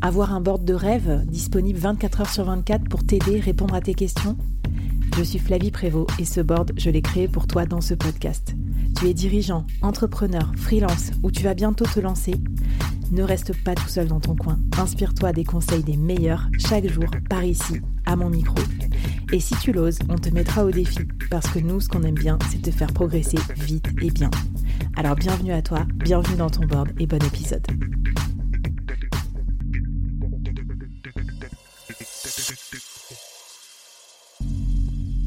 Avoir un board de rêve disponible 24 heures sur 24 pour t'aider, répondre à tes questions? Je suis Flavie Prévost et ce board, je l'ai créé pour toi dans ce podcast. Tu es dirigeant, entrepreneur, freelance ou tu vas bientôt te lancer? Ne reste pas tout seul dans ton coin. Inspire-toi des conseils des meilleurs chaque jour par ici, à mon micro. Et si tu l'oses, on te mettra au défi parce que nous, ce qu'on aime bien, c'est te faire progresser vite et bien. Alors bienvenue à toi, bienvenue dans ton board et bon épisode.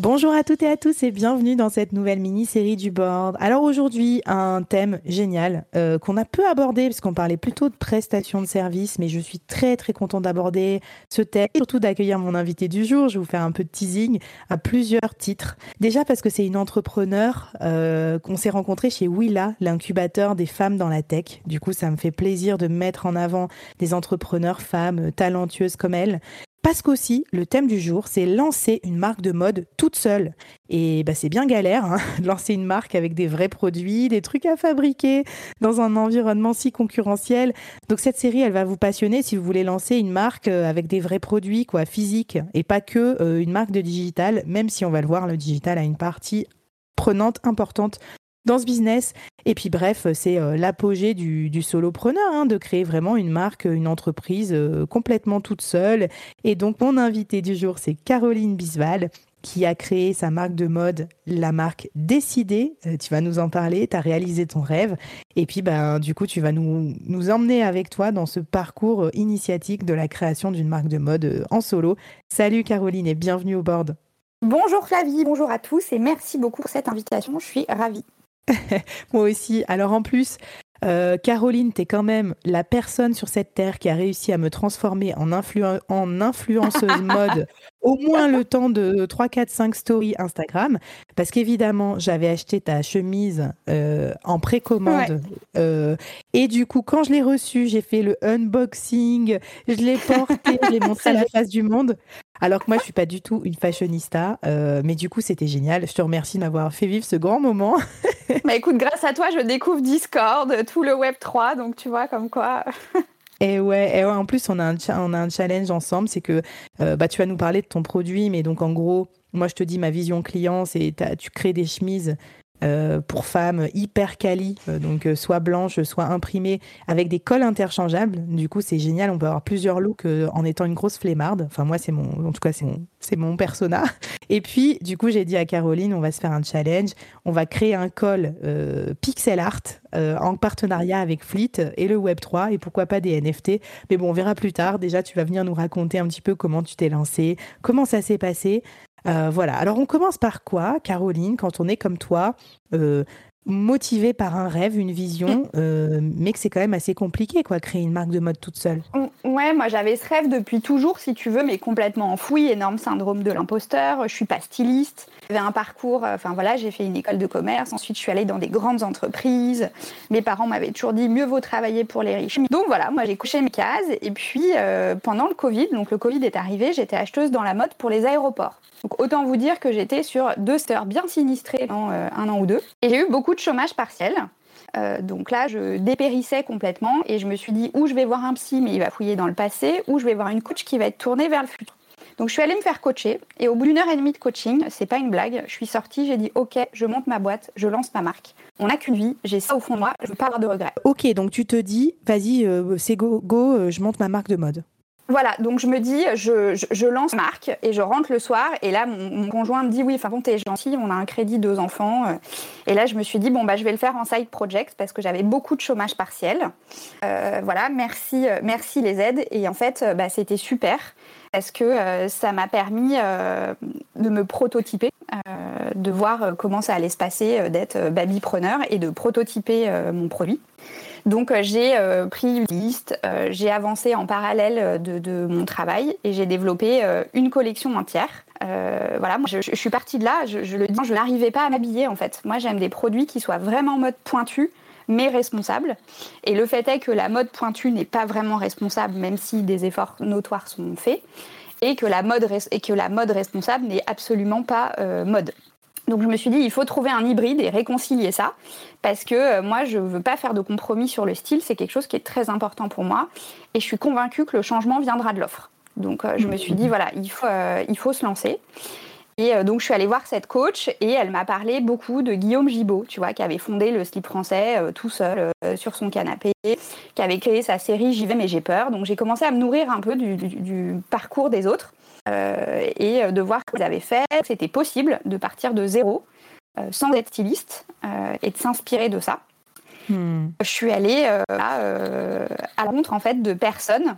Bonjour à toutes et à tous et bienvenue dans cette nouvelle mini-série du board. Alors aujourd'hui, un thème génial euh, qu'on a peu abordé parce qu'on parlait plutôt de prestations de services, mais je suis très très contente d'aborder ce thème et surtout d'accueillir mon invité du jour. Je vais vous faire un peu de teasing à plusieurs titres. Déjà parce que c'est une entrepreneur euh, qu'on s'est rencontrée chez Willa, l'incubateur des femmes dans la tech. Du coup, ça me fait plaisir de mettre en avant des entrepreneurs femmes talentueuses comme elle parce qu'aussi, le thème du jour, c'est lancer une marque de mode toute seule. Et bah, c'est bien galère hein, de lancer une marque avec des vrais produits, des trucs à fabriquer dans un environnement si concurrentiel. Donc cette série, elle va vous passionner si vous voulez lancer une marque euh, avec des vrais produits, quoi, physiques, et pas que euh, une marque de digital, même si on va le voir, le digital a une partie prenante importante dans ce business. Et puis bref, c'est euh, l'apogée du, solopreneur, hein, de créer vraiment une marque, une entreprise euh, complètement toute seule. Et donc mon invité du jour, c'est Caroline Bisval qui a créé sa marque de mode, la marque Décidée. Euh, tu vas nous en parler, tu as réalisé ton rêve. Et puis, ben, du coup, tu vas nous, nous emmener avec toi dans ce parcours initiatique de la création d'une marque de mode en solo. Salut Caroline et bienvenue au board. Bonjour Flavie, bonjour à tous et merci beaucoup pour cette invitation. Je suis ravie. Moi aussi. Alors en plus, euh, Caroline, tu es quand même la personne sur cette terre qui a réussi à me transformer en, en influenceuse mode au moins le temps de 3, 4, 5 stories Instagram. Parce qu'évidemment, j'avais acheté ta chemise euh, en précommande. Euh, et du coup, quand je l'ai reçue, j'ai fait le unboxing, je l'ai portée, je l'ai montré à la face du monde. Alors que moi, je suis pas du tout une fashionista, euh, mais du coup, c'était génial. Je te remercie de m'avoir fait vivre ce grand moment. bah écoute, grâce à toi, je découvre Discord, tout le Web 3, donc tu vois comme quoi. Et ouais, et ouais, en plus, on a un, on a un challenge ensemble, c'est que euh, bah, tu vas nous parler de ton produit, mais donc en gros, moi je te dis ma vision client, c'est tu crées des chemises euh, pour femmes hyper quali, euh, donc euh, soit blanches, soit imprimées, avec des cols interchangeables. Du coup, c'est génial. On peut avoir plusieurs looks en étant une grosse flemmarde. Enfin, moi, c'est mon, en tout cas, c'est mon, c'est mon persona. Et puis, du coup, j'ai dit à Caroline, on va se faire un challenge. On va créer un col pixel art en partenariat avec Fleet et le Web 3 et pourquoi pas des NFT. Mais bon, on verra plus tard. Déjà, tu vas venir nous raconter un petit peu comment tu t'es lancé, comment ça s'est passé. Euh, voilà. Alors on commence par quoi, Caroline, quand on est comme toi, euh, motivé par un rêve, une vision, mm. euh, mais que c'est quand même assez compliqué, quoi, créer une marque de mode toute seule. Mm, ouais, moi j'avais ce rêve depuis toujours, si tu veux, mais complètement enfoui, énorme syndrome de l'imposteur. Je suis pas styliste. J'avais un parcours, enfin voilà, j'ai fait une école de commerce. Ensuite, je suis allée dans des grandes entreprises. Mes parents m'avaient toujours dit mieux vaut travailler pour les riches. Donc voilà, moi j'ai couché mes cases. Et puis pendant le Covid, donc le Covid est arrivé, j'étais acheteuse dans la mode pour les aéroports. Donc autant vous dire que j'étais sur deux steurs bien sinistrés dans euh, un an ou deux. Et j'ai eu beaucoup de chômage partiel. Euh, donc là, je dépérissais complètement et je me suis dit, ou je vais voir un psy, mais il va fouiller dans le passé, ou je vais voir une coach qui va être tournée vers le futur. Donc je suis allée me faire coacher et au bout d'une heure et demie de coaching, c'est pas une blague, je suis sortie, j'ai dit ok, je monte ma boîte, je lance ma marque. On n'a qu'une vie, j'ai ça au fond de moi, je veux pas avoir de regrets. Ok, donc tu te dis, vas-y, euh, c'est go, go, euh, je monte ma marque de mode. Voilà, donc je me dis, je, je, lance marque et je rentre le soir. Et là, mon, conjoint me dit, oui, enfin bon, t'es gentil, on a un crédit, deux enfants. Euh. Et là, je me suis dit, bon, bah, je vais le faire en side project parce que j'avais beaucoup de chômage partiel. Euh, voilà, merci, merci les aides. Et en fait, bah, c'était super parce que ça m'a permis de me prototyper, de voir comment ça allait se passer, d'être babypreneur et de prototyper mon produit. Donc euh, j'ai euh, pris une liste, euh, j'ai avancé en parallèle de, mon travail et j'ai développé une collection entière. voilà, je, suis partie de là, je, le dis, je n'arrivais pas à m'habiller en fait. Moi j'aime des produits qui soient vraiment en mode pointu mais responsable. Et le fait est que la mode pointue n'est pas vraiment responsable, même si des efforts notoires sont faits, et que la mode, et que la mode responsable n'est absolument pas mode. Donc je me suis dit, il faut trouver un hybride et réconcilier ça, parce que euh, moi, je ne veux pas faire de compromis sur le style, c'est quelque chose qui est très important pour moi, et je suis convaincue que le changement viendra de l'offre. Donc euh, je me suis dit, voilà, euh, il faut se lancer. Et donc je suis allée voir cette coach et elle m'a parlé beaucoup de Guillaume Gibaud, tu vois, qui avait fondé le slip français tout seul sur son canapé, qui avait créé sa série J'y vais mais j'ai peur. Donc j'ai commencé à me nourrir un peu du parcours des autres. Euh, et euh, de voir ce qu'ils avaient fait, c'était possible de partir de zéro euh, sans être styliste et de s'inspirer de ça. Hmm. Je suis allée à, la rencontre en fait de personnes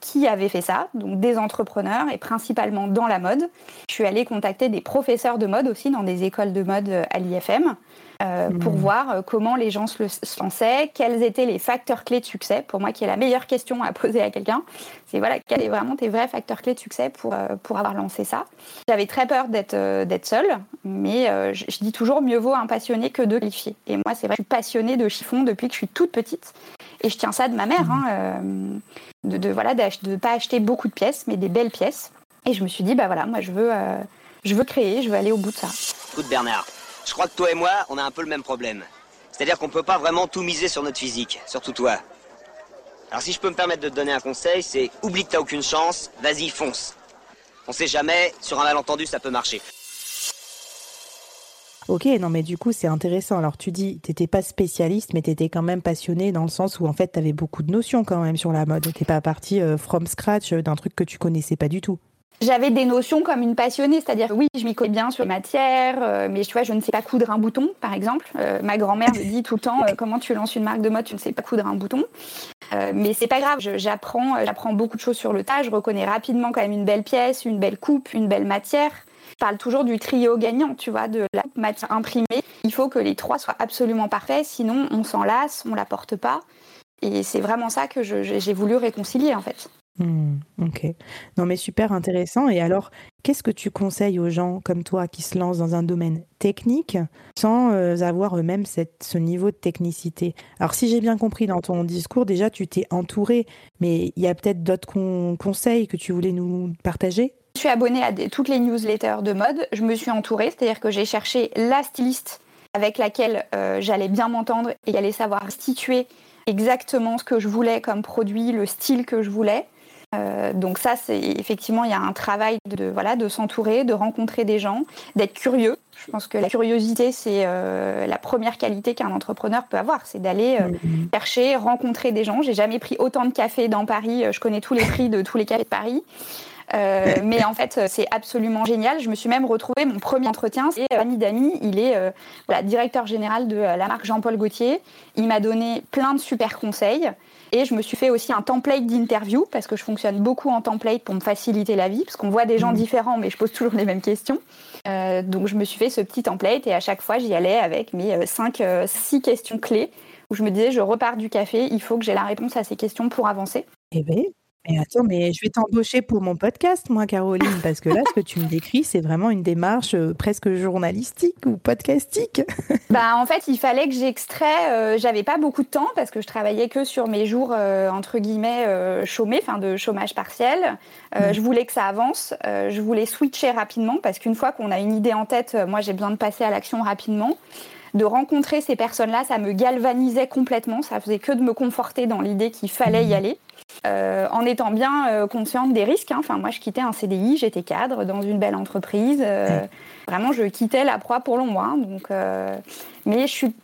qui avaient fait ça, donc des entrepreneurs et principalement dans la mode. Je suis allée contacter des professeurs de mode aussi dans des écoles de mode à l'IFM euh, pour hmm. voir euh, comment les gens se, lançaient, quels étaient les facteurs clés de succès. Pour moi, qui est la meilleure question à poser à quelqu'un, c'est voilà, quels sont vraiment tes vrais facteurs clés de succès pour, euh, pour avoir lancé ça. J'avais très peur d'être d'être seule, mais je, dis toujours mieux vaut un passionné que deux qualifiés. Et moi, c'est vrai, je suis passionnée de chiffon depuis que je suis toute petite. Et je tiens ça de ma mère, hein, de, de, voilà, de ne pas acheter beaucoup de pièces, mais des belles pièces. Et je me suis dit, bah voilà, moi je veux, je veux créer, je veux aller au bout de ça. Écoute Bernard, je crois que toi et moi, on a un peu le même problème. C'est-à-dire qu'on peut pas vraiment tout miser sur notre physique, surtout toi. Alors si je peux me permettre de te donner un conseil, c'est oublie que t'as aucune chance, vas-y, fonce. On sait jamais, sur un malentendu, ça peut marcher. Ok, non mais du coup c'est intéressant. Alors tu dis, t'étais pas spécialiste, mais t'étais quand même passionné dans le sens où en fait t'avais beaucoup de notions quand même sur la mode. T'es pas parti euh, from scratch euh, d'un truc que tu connaissais pas du tout. J'avais des notions comme une passionnée, c'est-à-dire oui, je m'y connais bien sur les matières, euh, mais tu vois, je ne sais pas coudre un bouton, par exemple. Ma grand-mère me dit tout le temps comment tu lances une marque de mode, tu ne sais pas coudre un bouton. mais c'est pas grave, j'apprends, j'apprends beaucoup de choses sur le tas. Je reconnais rapidement quand même une belle pièce, une belle coupe, une belle matière. Parle toujours du trio gagnant, tu vois, de la matière imprimée. Il faut que les trois soient absolument parfaits, sinon on s'en lasse, on la porte pas. Et c'est vraiment ça que j'ai voulu réconcilier en fait. Hmm, ok. Non, mais super intéressant. Et alors, qu'est-ce que tu conseilles aux gens comme toi qui se lancent dans un domaine technique sans euh, avoir eux-mêmes ce niveau de technicité? Alors, si j'ai bien compris dans ton discours, déjà, tu t'es entouré, mais il y a peut-être d'autres conseils que tu voulais nous partager? Suis abonnée à toutes les newsletters de mode. Je me suis entourée, c'est-à-dire que j'ai cherché la styliste avec laquelle euh, j'allais bien m'entendre et allait savoir situer exactement ce que je voulais comme produit, le style que je voulais. Euh, donc ça, c'est effectivement, il y a un travail de, voilà, de s'entourer, de rencontrer des gens, d'être curieux. Je pense que la curiosité, c'est euh, la première qualité qu'un entrepreneur peut avoir, c'est d'aller euh, mm-hmm. chercher, rencontrer des gens. J'ai jamais pris autant de café dans Paris. Je connais tous les prix de tous les cafés de Paris. mais en fait, c'est absolument génial. Je me suis même retrouvée, mon premier entretien, c'est ami Dami, il est voilà, directeur général de la marque Jean-Paul Gaultier. Il m'a donné plein de super conseils. Et je me suis fait aussi un template d'interview parce que je fonctionne beaucoup en template pour me faciliter la vie parce qu'on voit des gens mmh. différents mais je pose toujours les mêmes questions. Euh, donc je me suis fait ce petit template et à chaque fois j'y allais avec mes 5, euh, 6 euh, questions clés où je me disais je repars du café, il faut que j'ai la réponse à ces questions pour avancer. Eh bien, mais attends, mais je vais t'embaucher pour mon podcast, moi, Caroline, parce que là, ce que tu me décris, c'est vraiment une démarche euh, presque journalistique ou podcastique. bah, en fait, il fallait que j'extrais. Euh, j'avais pas beaucoup de temps parce que je travaillais que sur mes jours euh, entre guillemets chômés, enfin de chômage partiel. Mm. Je voulais que ça avance. je voulais switcher rapidement parce qu'une fois qu'on a une idée en tête, moi, j'ai besoin de passer à l'action rapidement de rencontrer ces personnes-là, ça me galvanisait complètement. Ça faisait que de me conforter dans l'idée qu'il fallait y mm. aller. en étant bien consciente des risques. Hein. Enfin, moi, je quittais un CDI, j'étais cadre dans une belle entreprise. Vraiment, je quittais la proie pour l'ombre. Hein. donc, mais je suis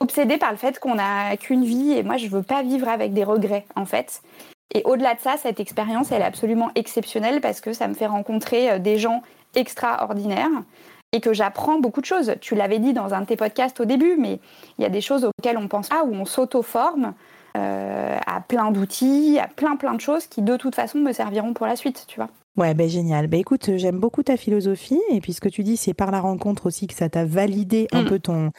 obsédée par le fait qu'on n'a qu'une vie et moi, je veux pas vivre avec des regrets, en fait. Et au-delà de ça, cette expérience, elle est absolument exceptionnelle parce que ça me fait rencontrer des gens extraordinaires et que j'apprends beaucoup de choses. Tu l'avais dit dans un de tes podcasts au début, mais il y a des choses auxquelles on pense pas, où on s'auto-forme euh, à plein d'outils, à plein plein de choses qui de toute façon me serviront pour la suite, tu vois. Ouais, ben génial. Ben écoute, j'aime beaucoup ta philosophie et puis ce que tu dis, c'est par la rencontre aussi que ça t'a validé un mm. peu ton,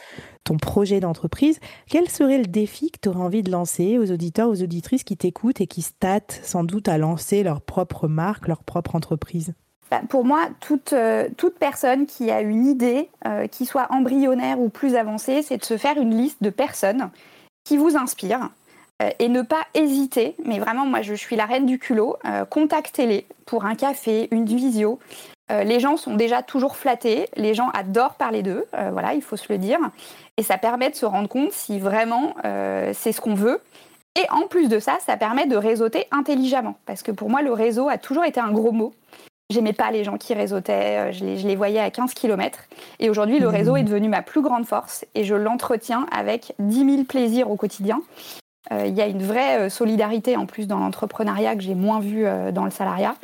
ton projet d'entreprise. Quel serait le défi que tu aurais envie de lancer aux auditeurs, aux auditrices qui t'écoutent et qui se tâtent sans doute à lancer leur propre marque, leur propre entreprise? Pour moi, euh, toute, personne qui a une idée, euh, qui soit embryonnaire ou plus avancée, c'est de se faire une liste de personnes qui vous inspirent euh, et ne pas hésiter. Mais vraiment, moi, je suis la reine du culot. Contactez-les pour un café, une visio. les gens sont déjà toujours flattés. Les gens adorent parler d'eux. voilà, il faut se le dire. Et ça permet de se rendre compte si vraiment c'est ce qu'on veut. Et en plus de ça, ça permet de réseauter intelligemment. Parce que pour moi, le réseau a toujours été un gros mot. J'aimais pas les gens qui réseautaient, euh, je les, voyais à 15 km. Et aujourd'hui, le réseau est devenu ma plus grande force et je l'entretiens avec 10 000 plaisirs au quotidien. Euh, il y a une vraie euh, solidarité en plus dans l'entrepreneuriat que j'ai moins vu dans le salariat.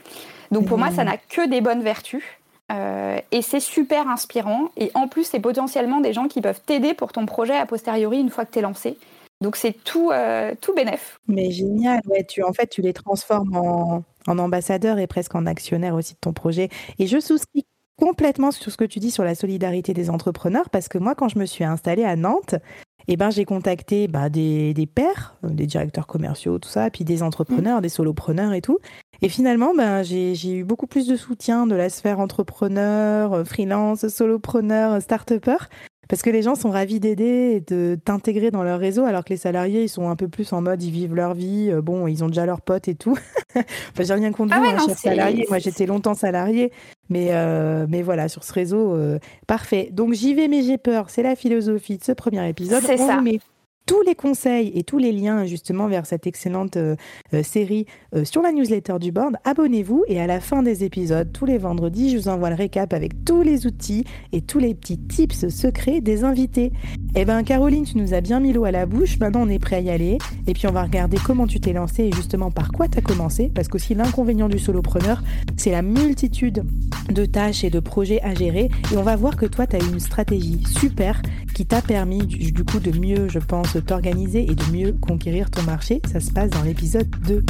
Donc pour moi, ça n'a que des bonnes vertus. et c'est super inspirant. Et en plus, c'est potentiellement des gens qui peuvent t'aider pour ton projet a posteriori une fois que tu es lancé. Donc c'est tout, tout bénef. Mais génial, ouais, tu, en fait, tu les transformes en, en ambassadeur et presque en actionnaire aussi de ton projet. Et je souscris complètement sur ce que tu dis sur la solidarité des entrepreneurs parce que moi, quand je me suis installée à Nantes, eh ben, j'ai contacté bah, des, des pairs, des directeurs commerciaux, tout ça, puis des entrepreneurs, mmh. des solopreneurs et tout. Et finalement, ben, j'ai eu beaucoup plus de soutien de la sphère entrepreneur, freelance, solopreneur, start-upper parce que les gens sont ravis d'aider et de t'intégrer dans leur réseau, alors que les salariés, ils sont un peu plus en mode, ils vivent leur vie, euh, bon, ils ont déjà leurs potes et tout. enfin, j'ai rien contre ah vous, hein, Moi, j'étais longtemps salarié, mais, euh, mais voilà, sur ce réseau, euh, parfait. Donc, j'y vais, mais j'ai peur. C'est la philosophie de ce premier épisode. C'est ça tous les conseils et tous les liens justement vers cette excellente euh, euh, série euh, sur la newsletter du board, abonnez-vous et à la fin des épisodes, tous les vendredis, je vous envoie le récap avec tous les outils et tous les petits tips secrets des invités. Eh ben Caroline, tu nous as bien mis l'eau à la bouche, maintenant on est prêt à y aller. Et puis on va regarder comment tu t'es lancé et justement par quoi tu as commencé. Parce qu'aussi l'inconvénient du solopreneur, c'est la multitude de tâches et de projets à gérer. Et on va voir que toi tu as une stratégie super qui t'a permis du coup de mieux, je pense, t'organiser et de mieux conquérir ton marché. Ça se passe dans l'épisode 2.